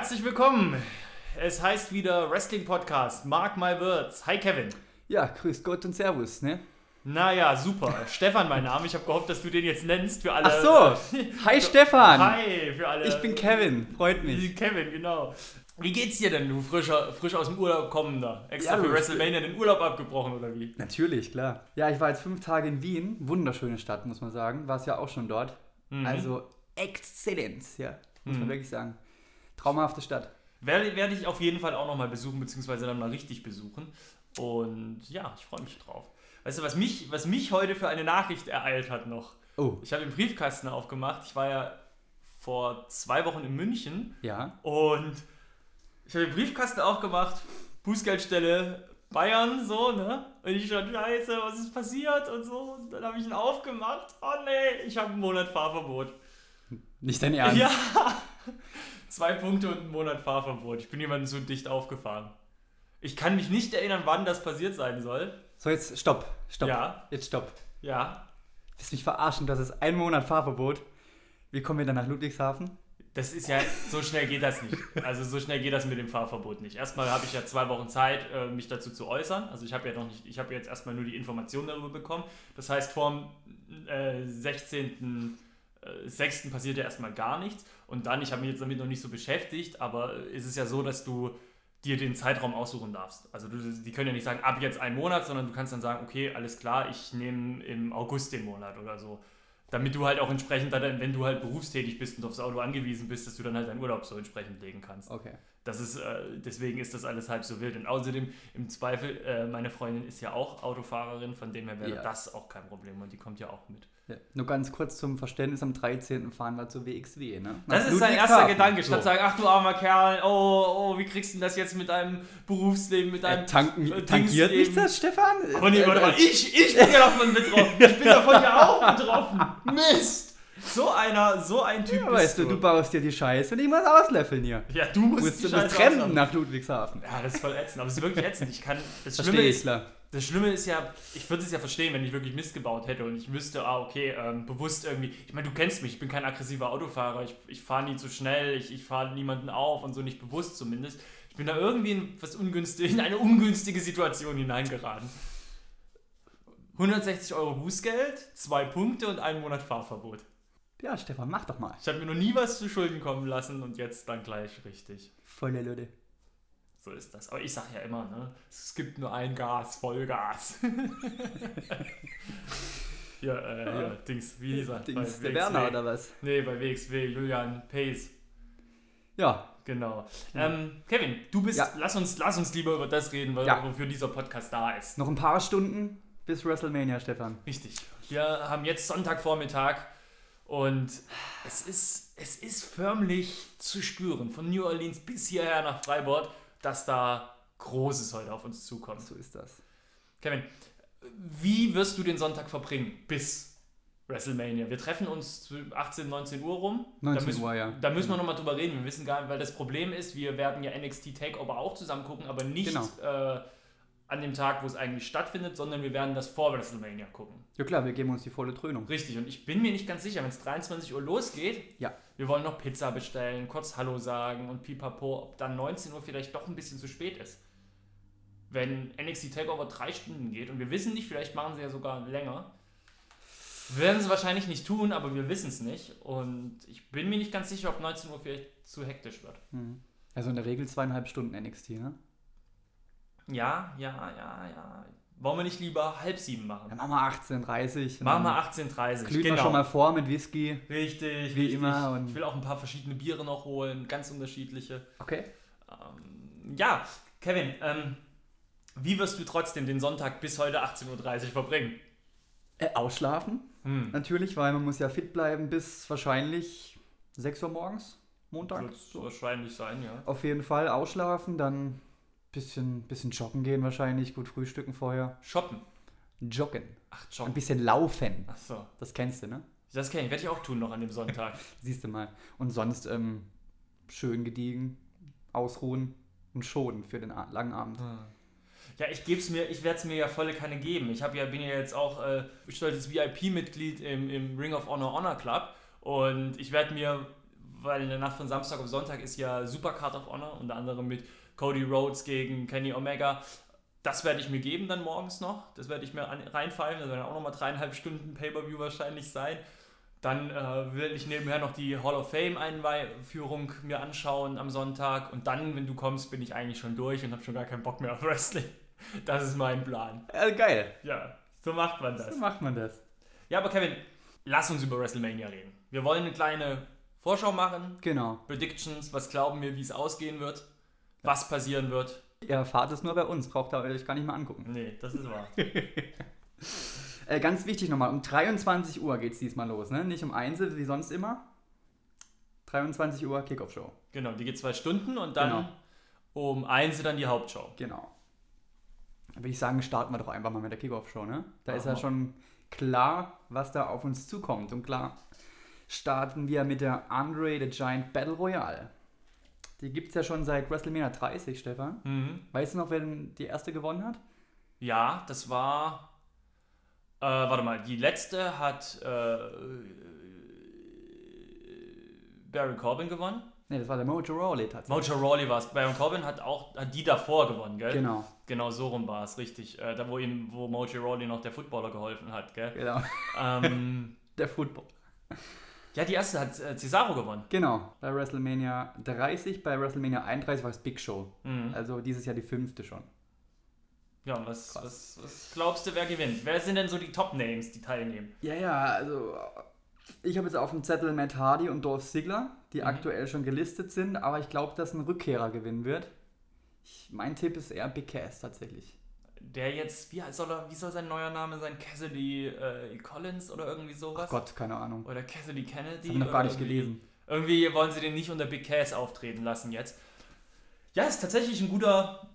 Herzlich willkommen. Es heißt wieder Wrestling Podcast. Mark my words. Hi Kevin. Ja, grüß Gott und Servus, ne? Naja, super. Stefan, mein Name. Ich habe gehofft, dass du den jetzt nennst für alle. Ach so. Hi Stefan. Hi für alle. Ich bin Kevin. Freut mich. Kevin, genau. Wie geht's dir denn, du frischer, frisch aus dem Urlaub kommender? Extra Ja, für WrestleMania den Urlaub abgebrochen oder wie? Natürlich, klar. Ja, ich war jetzt fünf Tage in Wien. Wunderschöne Stadt, muss man sagen. Warst ja auch schon dort. Mhm. Also exzellent, ja. Muss Mhm. man wirklich sagen. Traumhafte Stadt. Werde, werde ich auf jeden Fall auch nochmal besuchen, beziehungsweise dann mal richtig besuchen. Und ja, ich freue mich drauf. Weißt du, was mich, was mich heute für eine Nachricht ereilt hat noch? Oh, Ich habe den Briefkasten aufgemacht. Ich war ja vor zwei Wochen in München ja. und ich habe den Briefkasten aufgemacht, Bußgeldstelle Bayern, so, ne? Und ich stand, scheiße, was ist passiert und so. Und dann habe ich ihn aufgemacht. Oh nee, ich habe einen Monat Fahrverbot. Nicht dein Ernst. Ja! Zwei Punkte und einen Monat Fahrverbot. Ich bin jemandem zu dicht aufgefahren. Ich kann mich nicht erinnern, wann das passiert sein soll. So, jetzt stopp. Stopp. Ja. Jetzt stopp. Ja. Willst mich verarschen? Das ist ein Monat Fahrverbot. Wie kommen wir dann nach Ludwigshafen? Das ist ja, so schnell geht das nicht. Also so schnell geht das mit dem Fahrverbot nicht. Erstmal habe ich ja zwei Wochen Zeit, äh, mich dazu zu äußern. Also ich habe ja noch nicht, ich habe jetzt erstmal nur die Informationen darüber bekommen. Das heißt, vor dem äh, 16. äh, 6. passiert ja erstmal gar nichts. Und dann, ich habe mich jetzt damit noch nicht so beschäftigt, aber es ist ja so, dass du dir den Zeitraum aussuchen darfst. Also du, die können ja nicht sagen, ab jetzt ein Monat, sondern du kannst dann sagen, okay, alles klar, ich nehme im August den Monat oder so. Damit du halt auch entsprechend, dann, wenn du halt berufstätig bist und aufs Auto angewiesen bist, dass du dann halt deinen Urlaub so entsprechend legen kannst. Okay. Das ist, äh, deswegen ist das alles halb so wild. Und außerdem, im Zweifel, äh, meine Freundin ist ja auch Autofahrerin, von dem her wäre Ja. das auch kein Problem und die kommt ja auch mit. Ja. Nur ganz kurz zum Verständnis, am 13. fahren wir zur WXW, ne? Das ist sein erster. Gedanke, statt So. sagen, ach du armer Kerl, oh, oh, wie kriegst du denn das jetzt mit deinem Berufsleben, mit deinem Äh, tanken, äh, tankiert mich das, Stefan? Aber nee, Äh, warte mal, äh, ich, ich bin ja davon betroffen. Ich bin davon ja auch betroffen. Mist! So einer, so ein Typ Ja, bist weißt du, du baust dir die Scheiße und ich muss auslöffeln hier. Ja, du musst Musst die du Scheiße das trennen nach Ludwigshafen. Ja, das ist voll ätzend, aber es ist wirklich ätzend. Ich kann, das Schlimme ist. Das Schlimme ist ja, ich würde es ja verstehen, wenn ich wirklich Mist gebaut hätte und ich wüsste, ah, okay, ähm, bewusst irgendwie, ich meine, du kennst mich, ich bin kein aggressiver Autofahrer, ich, ich fahre nie zu schnell, ich, ich fahre niemanden auf und so nicht bewusst zumindest. Ich bin da irgendwie in, was ungünstig, in eine ungünstige Situation hineingeraten. 160 Euro Bußgeld, zwei Punkte und einen Monat Fahrverbot. Ja, Stefan, mach doch mal. Ich habe mir noch nie was zu Schulden kommen lassen und jetzt dann gleich richtig. Volle Leute. So ist das. Aber ich sag ja immer, ne? Es gibt nur ein Gas, Vollgas. ja, äh, ja, Dings, wie hieß er? Dings, Bei der Werner oder was? Nee, bei WXW, Julian Pace. Ja, Genau. Ähm, Kevin, du bist, Ja. lass, uns, lass uns lieber über das reden, weil, Ja. wofür dieser Podcast da ist. noch ein paar Stunden bis WrestleMania, Stefan. Richtig. Wir haben jetzt Sonntagvormittag und es ist, es ist förmlich zu spüren, von New Orleans bis hierher nach Freiburg, dass da Großes heute auf uns zukommt. So ist das. Kevin, wie wirst du den Sonntag verbringen bis WrestleMania? Wir treffen uns zu 18, 19 Uhr rum. 19 da müssen, Uhr, ja. Da müssen wir nochmal drüber reden. Wir wissen gar nicht, weil das Problem ist, wir werden ja NXT Takeover auch zusammen gucken, aber nicht Genau. äh, an dem Tag, wo es eigentlich stattfindet, sondern wir werden das vor WrestleMania gucken. Ja klar, wir geben uns die volle Dröhnung. Richtig, und ich bin mir nicht ganz sicher, wenn es 23 Uhr losgeht, Ja. Wir wollen noch Pizza bestellen, kurz Hallo sagen und pipapo, ob dann 19 Uhr vielleicht doch ein bisschen zu spät ist. Wenn NXT Takeover drei Stunden geht und wir wissen nicht, vielleicht machen sie ja sogar länger. Werden sie wahrscheinlich nicht tun, aber wir wissen es nicht. Und ich bin mir nicht ganz sicher, ob 19 Uhr vielleicht zu hektisch wird. Mhm. Also in der Regel zweieinhalb Stunden NXT, ne? Ja, ja, ja, ja. Wollen wir nicht lieber halb sieben machen? Dann machen wir 18.30 Machen wir 18.30 Glühen genau. wir schon mal vor mit Whisky. Richtig, Wie richtig. immer und- ich will auch ein paar verschiedene Biere noch holen, ganz unterschiedliche. Okay. Ähm, ja, Kevin, ähm, wie wirst du trotzdem den Sonntag bis heute 18.30 Uhr verbringen? Äh, ausschlafen, Hm. natürlich, weil man muss ja fit bleiben bis wahrscheinlich 6 Uhr morgens, Montag. Wird wahrscheinlich sein, ja. Auf jeden Fall ausschlafen, dann bisschen, bisschen joggen gehen wahrscheinlich, gut frühstücken vorher. Shoppen. Joggen. Ach, Ein joggen. bisschen laufen. Ach so. Das kennst du, ne? Das kenne ich, werde ich auch tun noch an dem Sonntag. Siehst du mal. Und sonst ähm, schön gediegen, ausruhen und schonen für den langen Abend. Ja, ich geb's mir, ich werde es mir ja volle Kanne geben. Ich hab ja, bin ja jetzt auch äh, stolzes VIP-Mitglied im, im Ring of Honor Honor Club und ich werde mir weil in der Nacht von Samstag auf Sonntag ist ja Supercard of Honor, unter anderem mit Cody Rhodes gegen Kenny Omega. Das werde ich mir geben dann morgens noch. Das werde ich mir reinfallen. Das werden auch nochmal dreieinhalb Stunden Pay-Per-View wahrscheinlich sein. Dann äh, will ich nebenher noch die Hall of Fame-Einführung mir anschauen am Sonntag. Und dann, wenn du kommst, bin ich eigentlich schon durch und habe schon gar keinen Bock mehr auf Wrestling. Das ist mein Plan. Ja, geil. Ja, so macht man das. So macht man das. Ja, aber Kevin, lass uns über WrestleMania reden. Wir wollen eine kleine Vorschau machen. Genau. Predictions, was glauben wir, wie es ausgehen wird, was passieren wird. Ihr erfahrt es nur bei uns, braucht ihr euch gar nicht mal angucken. Nee, das ist wahr. Äh, ganz wichtig nochmal, um 23 Uhr geht es diesmal los, ne? Nicht um 1 wie sonst immer. 23 Uhr Kickoff-Show. genau, die geht zwei Stunden und dann Genau. um eins dann die Hauptshow. Genau. Dann würde ich sagen, starten wir doch einfach mal mit der Kickoff-Show, ne? Da ist ja schon klar, was da auf uns zukommt. Und klar, starten wir mit der Andre the Giant Battle Royale. Die gibt es ja schon seit WrestleMania 30, Stefan. Mhm. Weißt du noch, wer die erste gewonnen hat? Ja, das war. Äh, warte mal, die letzte hat äh, Baron Corbin gewonnen. Ne, das war der Mojo Rawley tatsächlich. Mojo Rawley war es. Baron Corbin hat auch hat die davor gewonnen, gell? Genau, Genau so rum war es, richtig. Äh, da, wo ihm, wo Mojo Rawley noch der Footballer geholfen hat, gell? genau. ähm, Der Football. Ja, die erste hat äh, Cesaro gewonnen. Genau, bei WrestleMania 30, bei WrestleMania 31 war es Big Show. Mhm. Also dieses Jahr die fünfte schon. Ja, und was, was, was glaubst du, wer gewinnt? Wer sind denn so die Top-Names, die teilnehmen? Ja, ja, also ich habe jetzt auf dem Zettel Matt Hardy und Dolph Ziggler, die Mhm. aktuell schon gelistet sind, aber ich glaube, dass ein Rückkehrer gewinnen wird. Ich, mein Tipp ist eher Big Cass tatsächlich. Der jetzt, wie soll, er, wie soll sein neuer Name sein? Cassidy äh, Collins oder irgendwie sowas? Ach Gott, keine Ahnung. Oder Cassidy Kennedy? Das habe ich noch gar nicht gelesen. Irgendwie wollen sie den nicht unter Big Cass auftreten lassen jetzt. Ja, ist tatsächlich ein guter,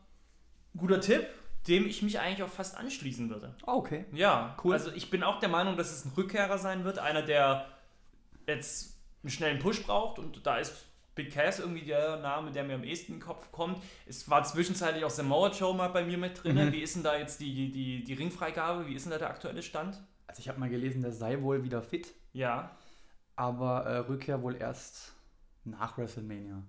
guter Tipp, dem ich mich eigentlich auch fast anschließen würde. Oh, okay. Ja, Cool. Also ich bin auch der Meinung, dass es ein Rückkehrer sein wird. Einer, der jetzt einen schnellen Push braucht und da ist Big Cass irgendwie der Name, der mir am ehesten in den Kopf kommt. Es war zwischenzeitlich auch Samoa Joe mal bei mir mit drin. Mhm. Wie ist denn da jetzt die, die, die Ringfreigabe? Wie ist denn da der aktuelle Stand? Also ich habe mal gelesen, der sei wohl wieder fit, Ja. aber äh, Rückkehr wohl erst nach WrestleMania.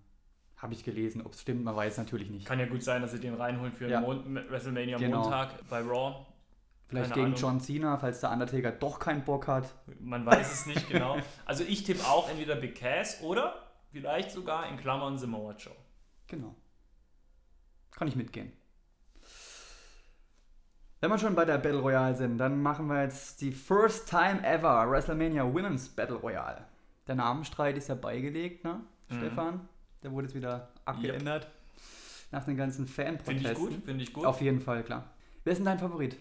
Habe ich gelesen. Ob es stimmt, man weiß natürlich nicht. Kann ja gut sein, dass sie den reinholen für Ja. WrestleMania Genau. Montag bei Raw. Vielleicht keine gegen Ahnung. John Cena, falls der Undertaker doch keinen Bock hat. Man weiß es nicht genau. Also ich tippe auch entweder Big Cass oder vielleicht sogar in Klammern Samoa Joe. Genau. Kann ich mitgehen. Wenn wir schon bei der Battle Royale sind, dann machen wir jetzt die First Time Ever WrestleMania Women's Battle Royale. Der Namenstreit ist ja beigelegt, ne, Mhm. Stefan? Der wurde jetzt wieder abgeändert. Nach den ganzen Finde Fanprotesten. ich gut, finde ich gut. Auf jeden Fall, klar. Wer ist denn dein Favorit?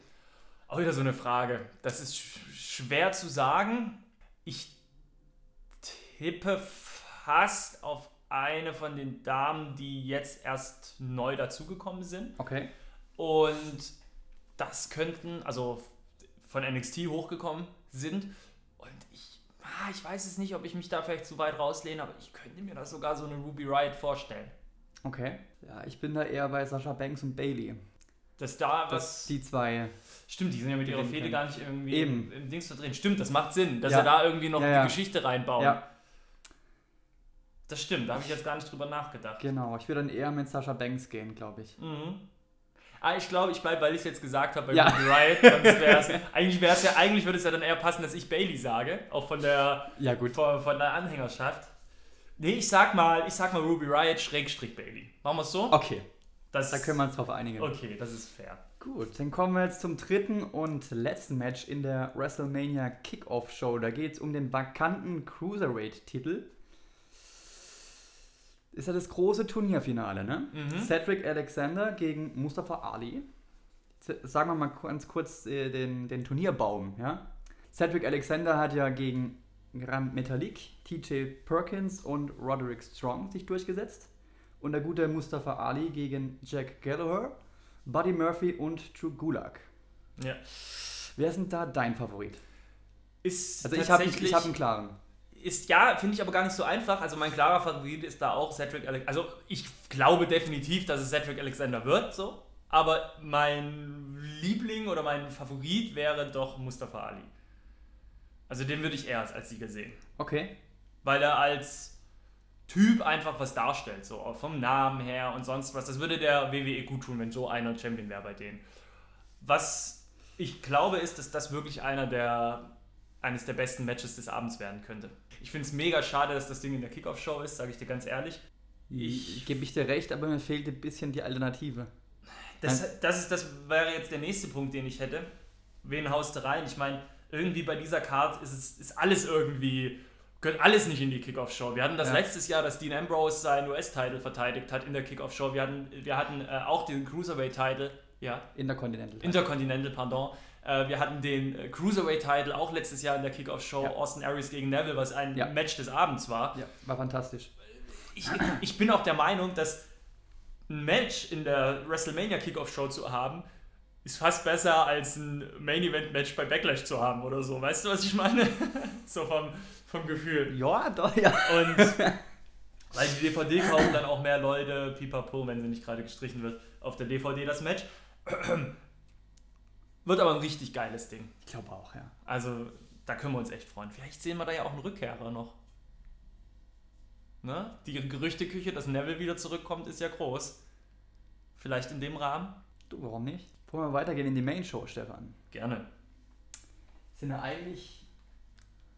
Auch wieder so eine Frage. Das ist sch schwer zu sagen. Ich tippe fast auf eine von den Damen, die jetzt erst neu dazugekommen sind. Okay. Und das könnten, also von NXT hochgekommen sind. Und ich, ah, ich weiß es nicht, ob ich mich da vielleicht zu weit rauslehne, aber ich könnte mir das sogar so eine Ruby Riot vorstellen. Okay. Ja, ich bin da eher bei Sascha Banks und Bailey. Dass da Das was. die zwei. Stimmt, die sind ja mit ihrer Fehde gar nicht irgendwie Eben. im, im Dings da drin. Stimmt, das macht Sinn, dass Ja. er da irgendwie noch Ja, die ja. Geschichte reinbauen. Ja, Das stimmt, da habe ich jetzt gar nicht drüber nachgedacht. genau. Ich würde dann eher mit Sascha Banks gehen, glaube ich. Mhm. Ah, ich glaube, ich bleibe, weil ich es jetzt gesagt habe bei Ja. Ruby Riot. Sonst wär's, eigentlich wäre es ja, eigentlich würde es ja dann eher passen, dass ich Bailey sage, auch von der, Ja, gut. von, von der Anhängerschaft. Nee, ich sag mal, ich sag mal Ruby Riot Schrägstrich Bailey. Machen wir es so? Okay, Das, da können wir uns drauf einigen. Okay, das ist fair. Gut, dann kommen wir jetzt zum dritten und letzten Match in der WrestleMania Kickoff Show. Da geht es um den vakanten Cruiserweight-Titel. Ist ja das große Turnierfinale, ne? Mhm. Cedric Alexander gegen Mustafa Ali. Z- Sagen wir mal ganz kurz äh, den, den Turnierbaum, ja? Cedric Alexander hat ja gegen Grand Metalik, TJ Perkins und Roderick Strong sich durchgesetzt. Und der gute Mustafa Ali gegen Jack Gallagher, Buddy Murphy und Drew Gulak. Ja. Wer ist denn da dein Favorit? Ist Also ich habe ich hab einen klaren. Ist ja, finde ich aber gar nicht so einfach. Also mein klarer Favorit ist da auch Cedric Alexander. Also ich glaube definitiv, dass es Cedric Alexander wird, so. Aber mein Liebling oder mein Favorit wäre doch Mustafa Ali. Also den würde ich eher als Sieger sehen. Okay. Weil er als Typ einfach was darstellt, so vom Namen her und sonst was. Das würde der WWE gut tun, wenn so einer Champion wäre bei denen. Was ich glaube, ist, dass das wirklich einer der eines der besten Matches des Abends werden könnte. Ich finde es mega schade, dass das Ding in der Kickoff-Show ist, sage ich dir ganz ehrlich. Ich gebe ich dir recht, aber mir fehlt ein bisschen die Alternative. Das, das, ist, das wäre jetzt der nächste Punkt, den ich hätte. Wen haust du rein? Ich meine, irgendwie bei dieser Card ist, es, ist alles irgendwie, gehört alles nicht in die Kickoff-Show. Wir hatten das Ja. letztes Jahr, dass Dean Ambrose seinen US-Title verteidigt hat in der Kickoff-Show. Wir hatten, wir hatten äh, auch den Cruiserweight-Title, ja, Intercontinental. Intercontinental, pardon. Äh, wir hatten den äh, Cruiserweight-Title auch letztes Jahr in der Kickoff-Show, Ja. Austin Aries gegen Neville, was ein Ja. Match des Abends war. ja, war fantastisch. Ich, ich bin auch der Meinung, dass ein Match in der WrestleMania Kickoff Show zu haben, ist fast besser als ein Main Event Match bei Backlash zu haben oder so. Weißt du, was ich meine? so vom, vom Gefühl. Ja, doch, ja. Und weil die DVD kaufen dann auch mehr Leute, pipapo, wenn sie nicht gerade gestrichen wird, auf der DVD das Match. Wird aber ein richtig geiles Ding. Ich glaube auch, ja. Also, da können wir uns echt freuen. Vielleicht sehen wir da ja auch einen Rückkehrer noch. Ne? Die Gerüchteküche, dass Neville wieder zurückkommt, ist ja groß. Vielleicht in dem Rahmen? Du, warum nicht? Wollen wir weitergehen in die Main Show, Stefan? Gerne. Sind ja eigentlich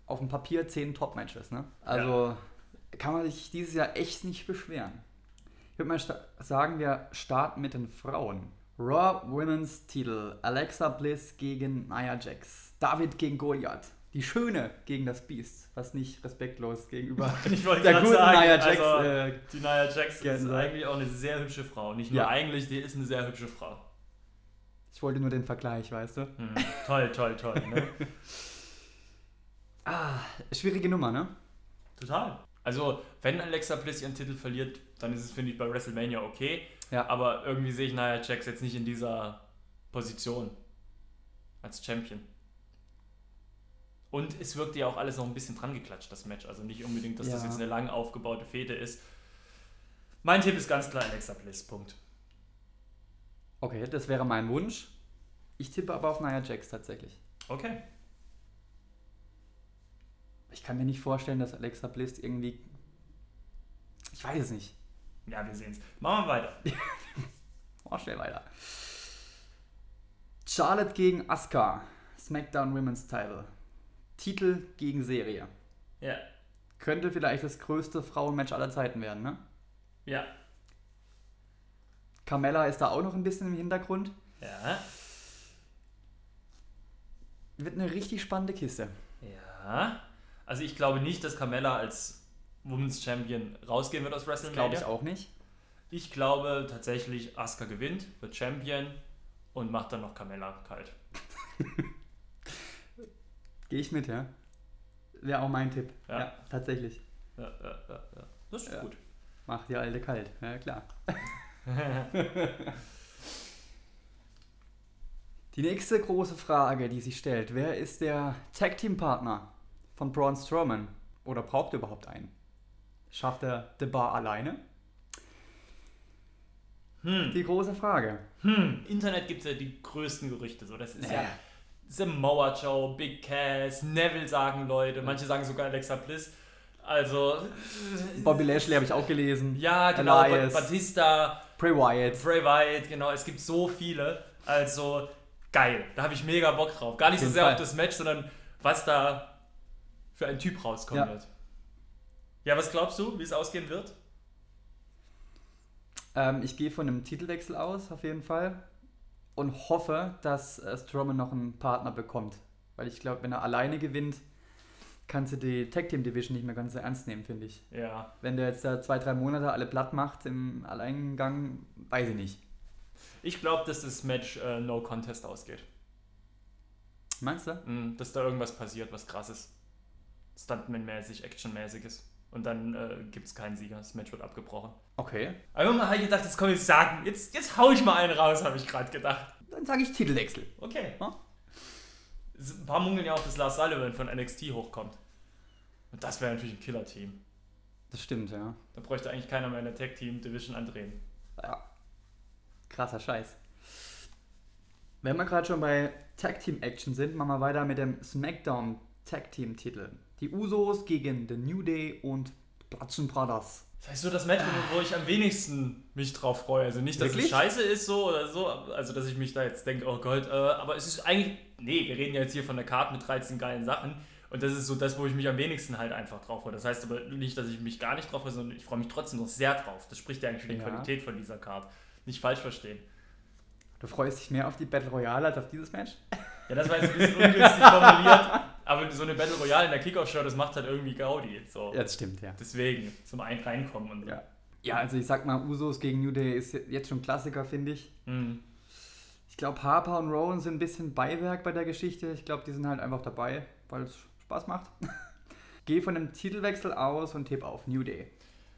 auf dem Papier 10 Top-Matches, ne? Also kann man sich dieses Jahr echt nicht beschweren. Ich würde mal sagen, wir starten mit den Frauen. Raw Women's Titel. Alexa Bliss gegen Nia Jax. David gegen Goliath. Die Schöne gegen das Biest. Was nicht respektlos gegenüber der guten sagen, Nia Jax. also, äh, Die Nia Jax ist sagen. eigentlich auch eine sehr hübsche Frau. Nicht nur Ja. eigentlich, die ist eine sehr hübsche Frau. ich wollte nur den Vergleich, weißt du? Hm. toll, toll, toll. Ne? Ah, schwierige Nummer, ne? Total. Also, wenn Alexa Bliss ihren Titel verliert, dann ist es, finde ich, bei WrestleMania okay. Ja. Aber irgendwie sehe ich Nia Jax jetzt nicht in dieser Position als Champion. Und es wirkte ja auch alles noch ein bisschen dran geklatscht, das Match. Also nicht unbedingt, dass das Ja. jetzt eine lang aufgebaute Fete ist. Mein Tipp ist ganz klar Alexa Bliss. Punkt. Okay, das wäre mein Wunsch. Ich tippe aber auf Nia Jax tatsächlich. Okay. Ich kann mir nicht vorstellen, dass Alexa Bliss irgendwie. Ich weiß es nicht. Ja, wir sehen es. Machen wir weiter. Oh, schnell weiter. Charlotte gegen Asuka. SmackDown Women's Title. Titel gegen Serie. Ja. Könnte vielleicht das größte Frauenmatch aller Zeiten werden, ne? Ja. Carmella ist da auch noch ein bisschen im Hintergrund. Ja. Wird eine richtig spannende Kiste. Ja. Also ich glaube nicht, dass Carmella als Women's Champion rausgehen wird aus WrestleMania. glaube ich auch nicht. Ich glaube tatsächlich, Asuka gewinnt, wird Champion und macht dann noch Carmella kalt. Gehe ich mit, ja? Wäre auch mein Tipp. Ja. Ja, tatsächlich. Ja, ja, ja, ja. Das ist Ja. gut. Macht die alte kalt. Ja, klar. Die nächste große Frage, die sich stellt, wer ist der Tag Team Partner von Braun Strowman? Oder braucht er überhaupt einen? Schafft er The Bar alleine? Hm. Die große Frage. Hm. Internet gibt es ja die größten Gerüchte. So. Das ist ja Samoa Joe, Big Cass, Neville sagen Leute, manche sagen sogar Alexa Bliss. Also, Bobby Lashley habe ich auch gelesen. ja, genau, Elias. Ba- Batista, Bray Wyatt. Bray Wyatt, genau, es gibt so viele. Also, geil. Da habe ich mega Bock drauf. Gar nicht so sehr Fall. auf das Match, sondern was da für ein Typ rauskommen Ja. wird. Ja, was glaubst du, wie es ausgehen wird? Ähm, ich gehe von einem Titelwechsel aus, auf jeden Fall. Und hoffe, dass äh, Strowman noch einen Partner bekommt. Weil ich glaube, wenn er alleine gewinnt, kannst du die Tag Team Division nicht mehr ganz so ernst nehmen, finde ich. Ja. Wenn der jetzt da zwei, drei Monate alle platt macht im Alleingang, weiß ich nicht. Ich glaube, dass das Match äh, No Contest ausgeht. Meinst du? Mm, Dass da irgendwas passiert, was krasses. Stuntman-mäßig, Action-mäßiges. Und dann äh, gibt es keinen Sieger. Das Match wird abgebrochen. Okay. Aber habe ich gedacht, jetzt komm ich sagen. Jetzt, jetzt hau ich mal einen raus, habe ich gerade gedacht. Dann sage ich Titelwechsel. Okay. Es- Ein paar munkeln ja auch, dass Lars Sullivan von NXT hochkommt. Und das wäre natürlich ein Killer-Team. Das stimmt, ja. Da bräuchte eigentlich keiner mehr in der Tag-Team-Division andrehen. Ja. Krasser Scheiß. Wenn wir gerade schon bei Tag Team Action sind, machen wir weiter mit dem SmackDown Tag Team Titel. Die Usos gegen The New Day und Bludgeon Brothers. Das heißt so das Match, wo ich am wenigsten mich drauf freue. Also nicht, dass Wirklich? es scheiße ist so oder so, also dass ich mich da jetzt denke, oh Gott, äh, aber es ist eigentlich, nee, wir reden ja jetzt hier von der Karte mit 13 geilen Sachen und das ist so das, wo ich mich am wenigsten halt einfach drauf freue. Das heißt aber nicht, dass ich mich gar nicht drauf freue, sondern ich freue mich trotzdem noch sehr drauf. Das spricht ja eigentlich für die Ja. Qualität von dieser Karte. Nicht falsch verstehen. Du freust dich mehr auf die Battle Royale als auf dieses Match? Ja, das war jetzt ein bisschen ungünstig formuliert, aber so eine Battle Royale in der Kickoff-Show, das macht halt irgendwie Gaudi. So. Ja, das stimmt, ja. Deswegen, zum ein reinkommen und so. Ja. Ja, also ich sag mal, Usos gegen New Day ist jetzt schon Klassiker, finde ich. Mhm. Ich glaube, Harper und Rowan sind ein bisschen Beiwerk bei der Geschichte. Ich glaube, die sind halt einfach dabei, weil es Spaß macht. Geh von dem Titelwechsel aus und tipp auf New Day.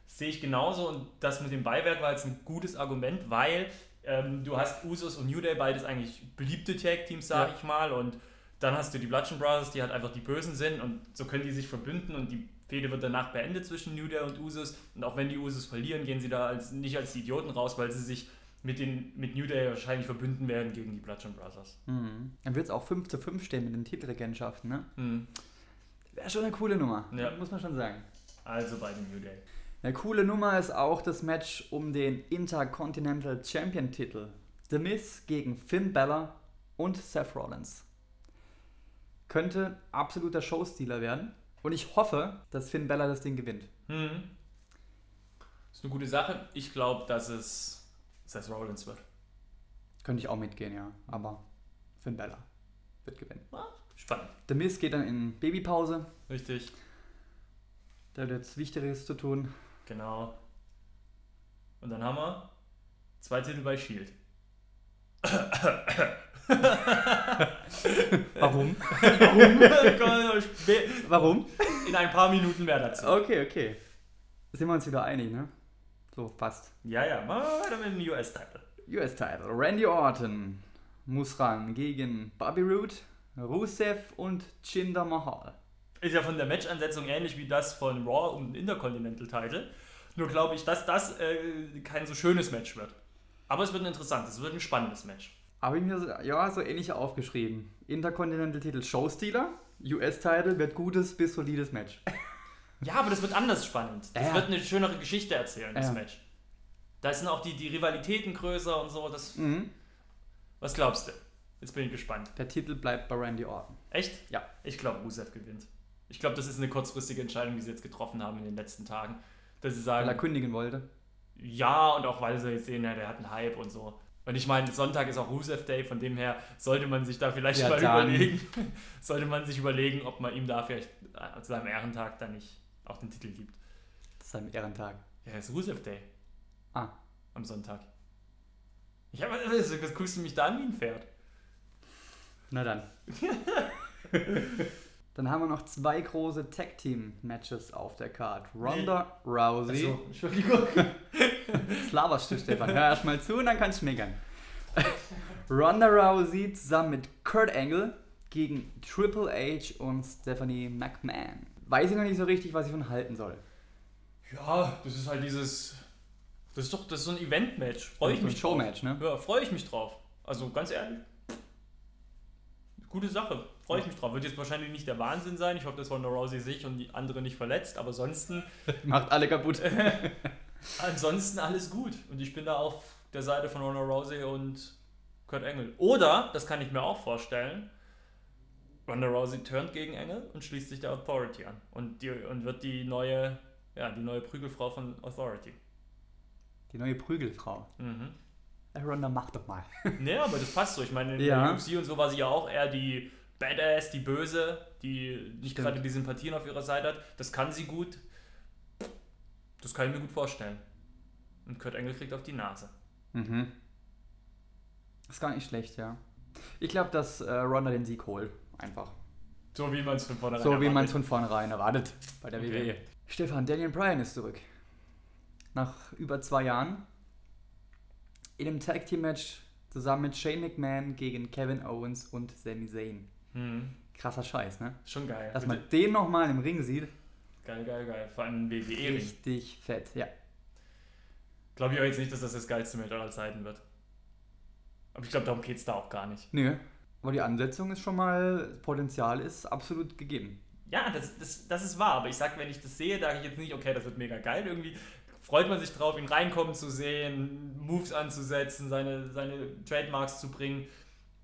Sehe ich genauso und das mit dem Beiwerk war jetzt ein gutes Argument, weil ähm, du hast Usos und New Day, beides eigentlich beliebte Tag-Teams, sage Ja. ich mal, und dann hast du die Bludgeon Brothers, die halt einfach die Bösen sind und so können die sich verbünden und die Fehde wird danach beendet zwischen New Day und Usos und auch wenn die Usos verlieren, gehen sie da als, nicht als die Idioten raus, weil sie sich mit, den, mit New Day wahrscheinlich verbünden werden gegen die Bludgeon Brothers. Mhm. Dann wird es auch 5 zu 5 stehen mit den Titelregentschaften, ne? Hm. Wäre schon eine coole Nummer, Ja. muss man schon sagen. Also bei den New Day. Eine coole Nummer ist auch das Match um den Intercontinental Champion Titel. The Miz gegen Finn Balor und Seth Rollins. Könnte absoluter Showstealer werden. Und ich hoffe, dass Finn Balor das Ding gewinnt. Hm. Ist eine gute Sache. Ich glaube, dass es Seth Rollins wird. Könnte ich auch mitgehen, ja. Aber Finn Balor wird gewinnen. Ah, Spannend. The Miz geht dann in Babypause. Richtig. Da hat jetzt Wichtigeres zu tun. Genau. Und dann haben wir zwei Titel bei Shield. Warum? Warum? Warum? In ein paar Minuten mehr dazu. Okay, okay. Sind wir uns wieder einig, ne? So, fast. Ja, ja, machen wir weiter mit dem US-Title. US-Title. Randy Orton muss ran gegen Bobby Roode, Rusev und Jinder Mahal. Ist ja von der Match-Ansetzung ähnlich wie das von Raw den Intercontinental-Title. Nur glaube ich, dass das äh, kein so schönes Match wird. Aber es wird ein interessantes, es wird ein spannendes Match. Habe ich mir ja, so ähnlich aufgeschrieben. Intercontinental-Titel Showstealer, US-Title wird gutes bis solides Match. Ja, aber das wird anders spannend. Das Ja. wird eine schönere Geschichte erzählen, das Ja. Match. Da sind auch die, die Rivalitäten größer und so. Das, Mhm. was glaubst du? Jetzt bin ich gespannt. Der Titel bleibt bei Randy Orton. Echt? Ja. Ich glaube, Rusev gewinnt. Ich glaube, das ist eine kurzfristige Entscheidung, die sie jetzt getroffen haben in den letzten Tagen. Dass sie Weil er sagen, kündigen wollte. ja, und auch weil sie jetzt sehen, ja, der hat einen Hype und so. Und ich meine, Sonntag ist auch Rusev Day, von dem her sollte man sich da vielleicht Ja, mal dann. überlegen, sollte man sich überlegen, ob man ihm da vielleicht äh, zu seinem Ehrentag dann nicht auch den Titel gibt. Das ist sein Ehrentag. Ja, es ist Rusev Day Ah, am Sonntag. Ja, aber das, das guckst du mich da an wie ein Pferd. na dann. dann haben wir noch zwei große Tag-Team-Matches auf der Card. Ronda Rousey. Also, Entschuldigung. Was laberst du, Stefan? Hör erst mal zu und dann kannst du schmeckern. Ronda Rousey zusammen mit Kurt Angle gegen Triple H und Stephanie McMahon. Weiß ich noch nicht so richtig, was ich von halten soll. Ja, das ist halt dieses. Das ist doch das ist so ein Event-Match. Freue ich ein mich drauf. Showmatch, ne? Ja, freue ich mich drauf. Also ganz ehrlich. Gute Sache. Freue ich mich drauf. Wird jetzt wahrscheinlich nicht der Wahnsinn sein. Ich hoffe, dass Ronda Rousey sich und die andere nicht verletzt. Aber ansonsten, Macht alle kaputt. Ansonsten alles gut. Und ich bin da auf der Seite von Ronda Rousey und Kurt Angle. Oder, das kann ich mir auch vorstellen, Ronda Rousey turnt gegen Angle und schließt sich der Authority an. Und, die, und wird die neue, ja, die neue Prügelfrau von Authority. Die neue Prügelfrau. Mhm. Äh, Ronda, mach doch mal. Nee, aber das passt so. Ich meine, in Ja. der UFC und so war sie ja auch eher die Badass, die Böse, die nicht Stimmt. gerade die Sympathien auf ihrer Seite hat. Das kann sie gut. Das kann ich mir gut vorstellen. Und Kurt Angle kriegt auf die Nase. Mhm. Ist gar nicht schlecht, ja. Ich glaube, dass äh, Ronda den Sieg holt. Einfach. So wie man es von vornherein So wie man es erwartet. von vornherein erwartet bei der Okay. WWE. Stefan, Daniel Bryan ist zurück. Nach über zwei Jahren. In einem Tag Team Match zusammen mit Shane McMahon gegen Kevin Owens und Sami Zayn. Hm. Krasser Scheiß, ne? Schon geil. Dass man den nochmal im Ring sieht, Geil, geil, geil. Vor allem WWE-Ring. richtig fett. Ja. Glaube ich auch jetzt nicht, dass das das geilste Match aller Zeiten wird. Aber ich glaube, darum geht es da auch gar nicht. Nö. Aber die Ansetzung ist schon mal, das Potenzial ist absolut gegeben. Ja, das, das, das ist wahr, aber ich sag, wenn ich das sehe, sage ich jetzt nicht, okay, das wird mega geil. Irgendwie freut man sich drauf, ihn reinkommen zu sehen, Moves anzusetzen, seine, seine Trademarks zu bringen.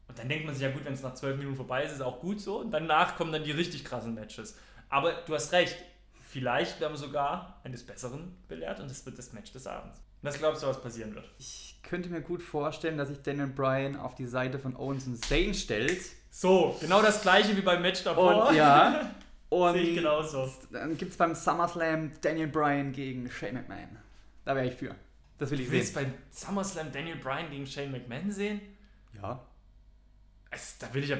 Und dann denkt man sich, ja gut, wenn es nach zwölf Minuten vorbei ist, ist auch gut so. Und danach kommen dann die richtig krassen Matches. Aber du hast recht, vielleicht werden wir sogar eines Besseren belehrt und das wird das Match des Abends. Was glaubst du, was passieren wird? Ich könnte mir gut vorstellen, dass sich Daniel Bryan auf die Seite von Owens und Zayn stellt. So, genau das gleiche wie beim Match davor. Und, ja. Und Sehe ich genauso. dann gibt es beim SummerSlam Daniel Bryan gegen Shane McMahon. Da wäre ich für. Das will ich Du willst sehen. beim SummerSlam Daniel Bryan gegen Shane McMahon sehen? Ja. Es, da will ich ja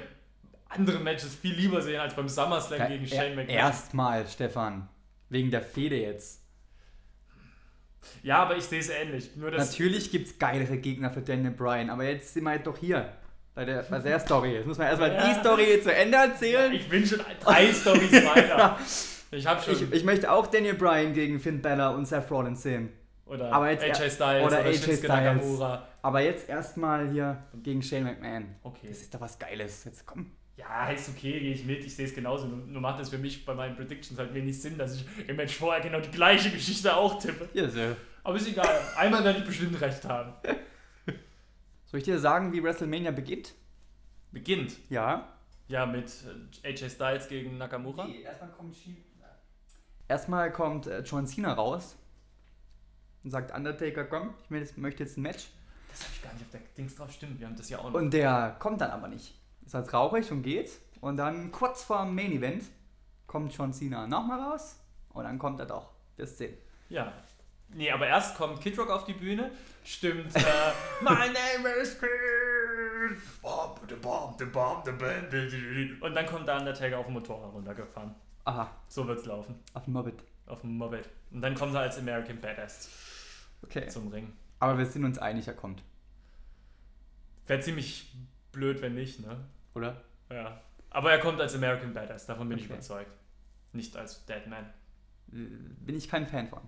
andere Matches viel lieber sehen als beim SummerSlam gegen Shane McMahon. Erstmal, Stefan. Wegen der Fehde jetzt. Ja, aber ich sehe es ähnlich. Nur das, Natürlich gibt es geilere Gegner für Daniel Bryan, aber jetzt sind wir halt doch hier. Bei der, bei der Story. Jetzt muss man erstmal Ja. die Story zu Ende erzählen. ich bin schon drei Storys weiter. Ich habe schon. Ich, ich möchte auch Daniel Bryan gegen Finn Balor und Seth Rollins sehen. oder aber jetzt- AJ Styles oder oder, AJ Styles. Nakamura. Aber jetzt erstmal hier gegen Shane McMahon. Okay. Das ist doch was Geiles. Jetzt komm. Ja, ist okay, gehe ich mit. Ich sehe es genauso. Nur, nur macht es für mich bei meinen Predictions halt wenig Sinn, dass ich im Match vorher genau die gleiche Geschichte auch tippe. Ja, so. Aber ist egal. Einmal werde ich bestimmt recht haben. Soll ich dir sagen, wie WrestleMania beginnt? Beginnt. Ja. Ja, mit äh, AJ Styles gegen Nakamura. erstmal kommt, erstmal kommt äh, John Cena raus und sagt Undertaker, komm, ich möchte jetzt ein Match. Das habe ich gar nicht auf der Dings drauf. Stimmt, wir haben das ja auch noch. Und der kommt dann aber nicht. Ist halt traurig und geht. Und dann kurz vor dem Main Event kommt John Cena nochmal raus und dann kommt er doch. Das 10. Ja. Nee, aber erst kommt Kid Rock auf die Bühne, stimmt, äh, My name is Kid, Bomb, the bomb, the bomb, the band, und dann kommt der Undertaker auf dem Motorrad runtergefahren. Aha, So wird's laufen, auf dem Mobbit. auf dem Moped. Und dann kommt er als American Badass Okay. zum Ring. Aber wir sind uns einig, er kommt. Wäre ziemlich blöd, wenn nicht, ne? Oder? Ja. Aber er kommt als American Badass, davon bin ich Okay. überzeugt. Nicht als Deadman. Äh, Bin ich kein Fan von.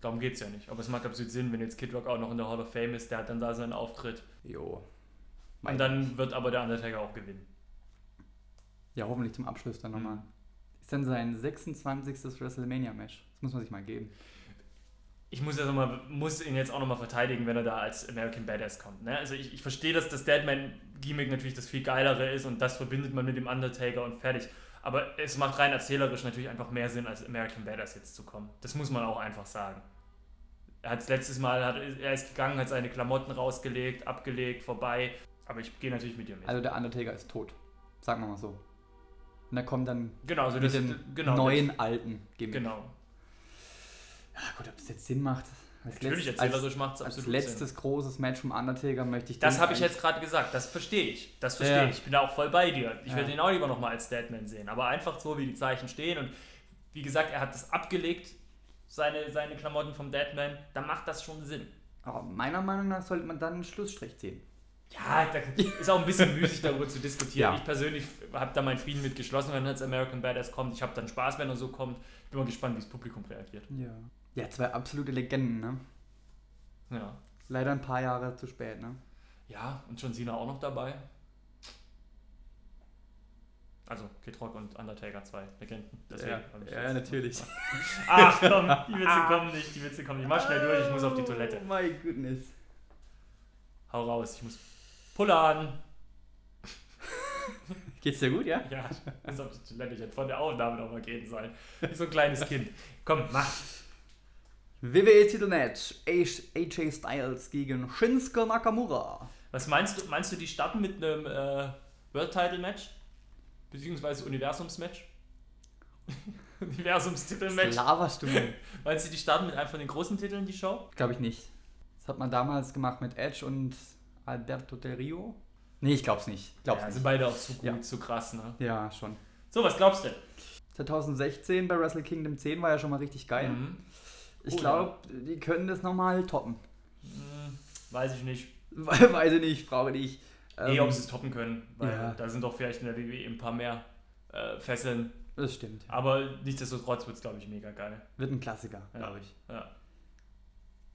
Darum geht's ja nicht. Aber es macht absolut Sinn, wenn jetzt Kid Rock auch noch in der Hall of Fame ist, der hat dann da seinen Auftritt. Jo. Und dann wird aber der Undertaker auch gewinnen. Ja, hoffentlich zum Abschluss dann nochmal. Mhm. Ist dann sein 26. WrestleMania-Match. Das muss man sich mal geben. Ich muss, ja noch mal, muss ihn jetzt auch nochmal verteidigen, wenn er da als American Badass kommt. Ne? Also ich, ich verstehe, dass das Deadman-Gimmick natürlich das viel geilere ist und das verbindet man mit dem Undertaker und fertig. Aber es macht rein erzählerisch natürlich einfach mehr Sinn, als American Badass jetzt zu kommen. Das muss man auch einfach sagen. Er hat letztes Mal, hat, er ist gegangen, hat seine Klamotten rausgelegt, abgelegt, vorbei. Aber ich gehe natürlich mit dir mit. Also der Undertaker ist tot. Sagen wir mal so. Und er kommt dann genau, also mit das, dem genau, neuen, alten Das, Gimmick. genau. Ja, gut, ob das jetzt Sinn macht. Als Natürlich, letzt- erzählerisch macht es als, als absolut letztes großes Match vom Undertaker möchte ich Das den habe ich jetzt gerade gesagt, das verstehe ich. Das verstehe Ja. ich. Ich bin da auch voll bei dir. Ich Ja. würde ihn auch lieber nochmal als Deadman sehen. Aber einfach so, wie die Zeichen stehen. Und wie gesagt, er hat das abgelegt, seine, seine Klamotten vom Deadman. Dann macht das schon Sinn. Aber meiner Meinung nach sollte man dann einen Schlussstrich ziehen. Ja, da ist auch ein bisschen müßig darüber zu diskutieren. Ja. Ich persönlich habe da meinen Frieden mit geschlossen, wenn jetzt American Badass kommt. Ich habe dann Spaß, wenn er so kommt. Ich bin mal gespannt, wie das Publikum reagiert. Ja. Ja, zwei absolute Legenden, ne? Ja. Leider ein paar Jahre zu spät, ne? Ja, und John Cena auch noch dabei. Also Kid Rock und Undertaker, zwei Legenden. Deswegen Ja, ja, das- natürlich. Ach komm, die Witze kommen nicht, die Witze kommen nicht. Mach schnell durch, ich muss auf die Toilette. Oh my goodness. Hau raus, ich muss pullern. Geht's dir gut, ja? Ja, ich muss auf die Toilette, ich hätte von der Aufnahme noch mal gehen sollen. Wie so ein kleines Kind. Komm, mach. WWE-Titelmatch. AJ Styles gegen Shinsuke Nakamura. Was meinst du, meinst du, die starten mit einem äh, World Title Match? Beziehungsweise Universums-Match? Universums-Titel-Match? laberst du mir? Meinst du, die starten mit einem von den großen Titeln, die Show? Glaube ich nicht. Das hat man damals gemacht mit Edge und Alberto Del Rio. Nee, ich glaub's nicht. Glaub's ja, sind nicht. beide auch zu gut, Ja. zu krass, ne? Ja, schon. So, was glaubst du? 2016 bei Wrestle Kingdom 10 war ja schon mal richtig geil. Mhm. Ich glaube, die können das nochmal toppen. Hm, weiß ich nicht. Weiß ich nicht, brauche ich. Eh, Ähm, ob sie es toppen können, weil ja. da sind doch vielleicht in der WWE ein paar mehr äh, Fesseln. das stimmt. Aber nichtsdestotrotz wird es, glaube ich, mega geil. Wird ein Klassiker, Ja. glaube ich. Ja.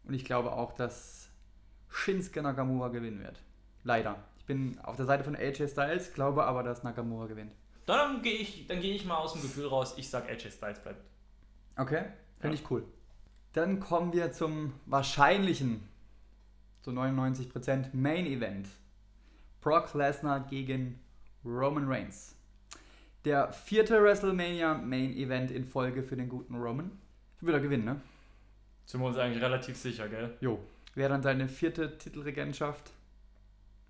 Und ich glaube auch, dass Shinsuke Nakamura gewinnen wird. Leider. Ich bin auf der Seite von AJ Styles, glaube aber, dass Nakamura gewinnt. Dann gehe ich, dann gehe ich mal aus dem Gefühl raus, ich sag AJ Styles bleibt. Okay, finde Ja. ich cool. Dann kommen wir zum wahrscheinlichen, zu 99% Main Event. Brock Lesnar gegen Roman Reigns. Der vierte WrestleMania Main Event in Folge für den guten Roman. Wird er gewinnen, ne? Sind wir uns eigentlich relativ sicher, gell? Jo. Wäre dann seine vierte Titelregentschaft.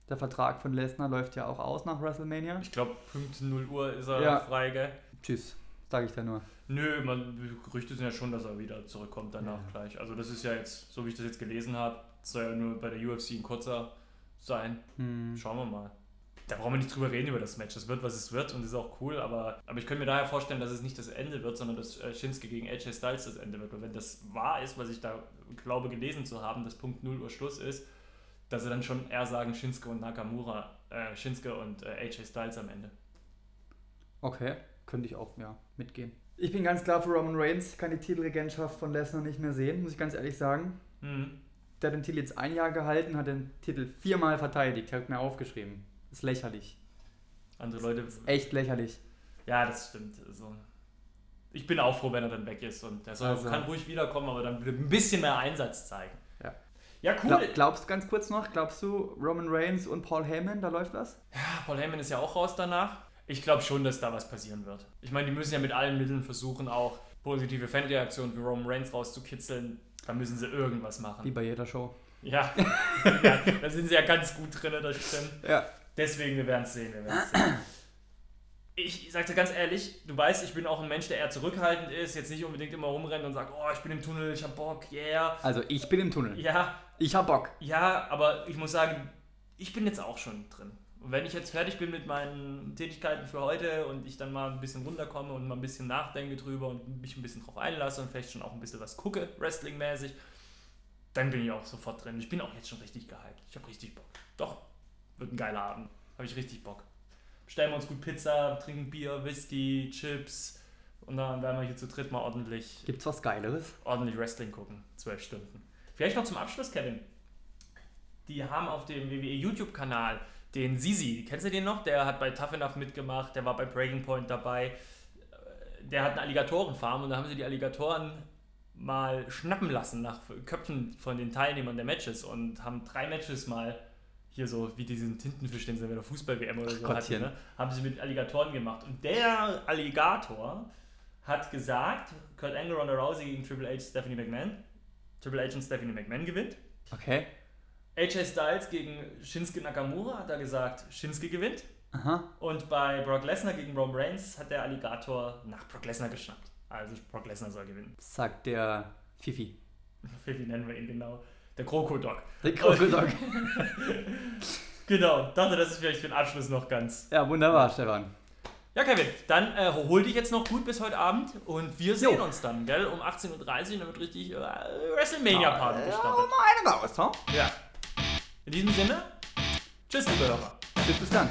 Der Vertrag von Lesnar läuft ja auch aus nach WrestleMania. Ich glaube, Punkt 0 Uhr ist er Ja. frei, gell? Tschüss, sage ich da nur. Nö, man, Gerüchte sind ja schon, dass er wieder zurückkommt danach Ja. gleich. Also das ist ja jetzt, so wie ich das jetzt gelesen habe, soll ja nur bei der UFC ein kurzer sein. Hm. Schauen wir mal. Da brauchen wir nicht drüber reden über das Match. Es wird, was es wird und es ist auch cool, aber, aber ich könnte mir daher vorstellen, dass es nicht das Ende wird, sondern dass äh, Shinsuke gegen AJ Styles das Ende wird. Und wenn das wahr ist, was ich da glaube gelesen zu haben, dass Punkt 0 Uhr Schluss ist, dass sie dann schon eher sagen Shinsuke und Nakamura, äh, Shinsuke und äh, AJ Styles am Ende. Okay, könnte ich auch, ja, mitgehen. Ich bin ganz klar für Roman Reigns. Ich kann die Titelregentschaft von Lesnar nicht mehr sehen, muss ich ganz ehrlich sagen. Hm. Der hat den Titel jetzt ein Jahr gehalten, hat den Titel viermal verteidigt, hat mir aufgeschrieben. Ist lächerlich. Andere Leute. Echt lächerlich. Ja, das stimmt. Also, ich bin auch froh, wenn er dann weg ist und er Also. kann ruhig wiederkommen, aber dann ein bisschen mehr Einsatz zeigen. Ja. Ja, cool. Glaub, glaubst du ganz kurz noch, glaubst du Roman Reigns und Paul Heyman, da läuft was? Paul Heyman ist ja auch raus danach. Ich glaube schon, dass da was passieren wird. Ich meine, die müssen ja mit allen Mitteln versuchen, auch positive Fanreaktionen für Roman Reigns rauszukitzeln. Da müssen sie irgendwas Wie machen. bei jeder Show. Ja, ja da sind sie ja ganz gut drin, das stimmt. Ja. Deswegen, wir werden es sehen, wir sehen. Ich sag dir ganz ehrlich, du weißt, ich bin auch ein Mensch, der eher zurückhaltend ist, jetzt nicht unbedingt immer rumrennt und sagt, oh, ich bin im Tunnel, ich hab Bock, yeah. Also ich bin im Tunnel. Ja, Ich hab Bock. ja, aber ich muss sagen, ich bin jetzt auch schon drin. Und wenn ich jetzt fertig bin mit meinen Tätigkeiten für heute und ich dann mal ein bisschen runterkomme und mal ein bisschen nachdenke drüber und mich ein bisschen drauf einlasse und vielleicht schon auch ein bisschen was gucke, Wrestling-mäßig, dann bin ich auch sofort drin. Ich bin auch jetzt schon richtig gehypt. Ich habe richtig Bock. Doch, wird ein geiler Abend. Habe ich richtig Bock. Bestellen wir uns gut Pizza, trinken Bier, Whisky, Chips und dann werden wir hier zu dritt mal ordentlich Gibt's was Geileres? ordentlich Wrestling gucken. Zwölf Stunden. Vielleicht noch zum Abschluss, Kevin. Die haben auf dem WWE YouTube-Kanal den Sisi. Kennst du den noch? Der hat bei Tough Enough mitgemacht, der war bei Breaking Point dabei. Äh, Der hat eine Alligatorenfarm und da haben sie die Alligatoren mal schnappen lassen nach Köpfen von den Teilnehmern der Matches und haben drei Matches mal hier so wie diesen Tintenfisch, den sie bei der Fußball-WM oder so hatten, Gottchen. ne? haben sie mit Alligatoren gemacht. Und der Alligator hat gesagt, Kurt Angle, Ronda Rousey gegen Triple H, Stephanie McMahon. Triple H und Stephanie McMahon gewinnt. Okay. AJ Styles gegen Shinsuke Nakamura hat er gesagt, Shinsuke gewinnt. Aha. Und bei Brock Lesnar gegen Roman Reigns hat der Alligator nach Brock Lesnar geschnappt. Also Brock Lesnar soll gewinnen. Sagt der Fifi. Wie nennen wir ihn genau? Der Krokodok. Der Krokodok. Genau, dachte, das ist vielleicht für den Abschluss noch ganz. ja, wunderbar, Stefan. Ja, Kevin, dann äh, hol dich jetzt noch gut bis heute Abend und wir sehen Jo. uns dann, gell? Um 18.30 Uhr, dann wird richtig äh, WrestleMania-Party Ja, gestartet. mal eine raus, huh? Ja. In diesem Sinne, tschüss, liebe Hörer. Tschüss, bis dann.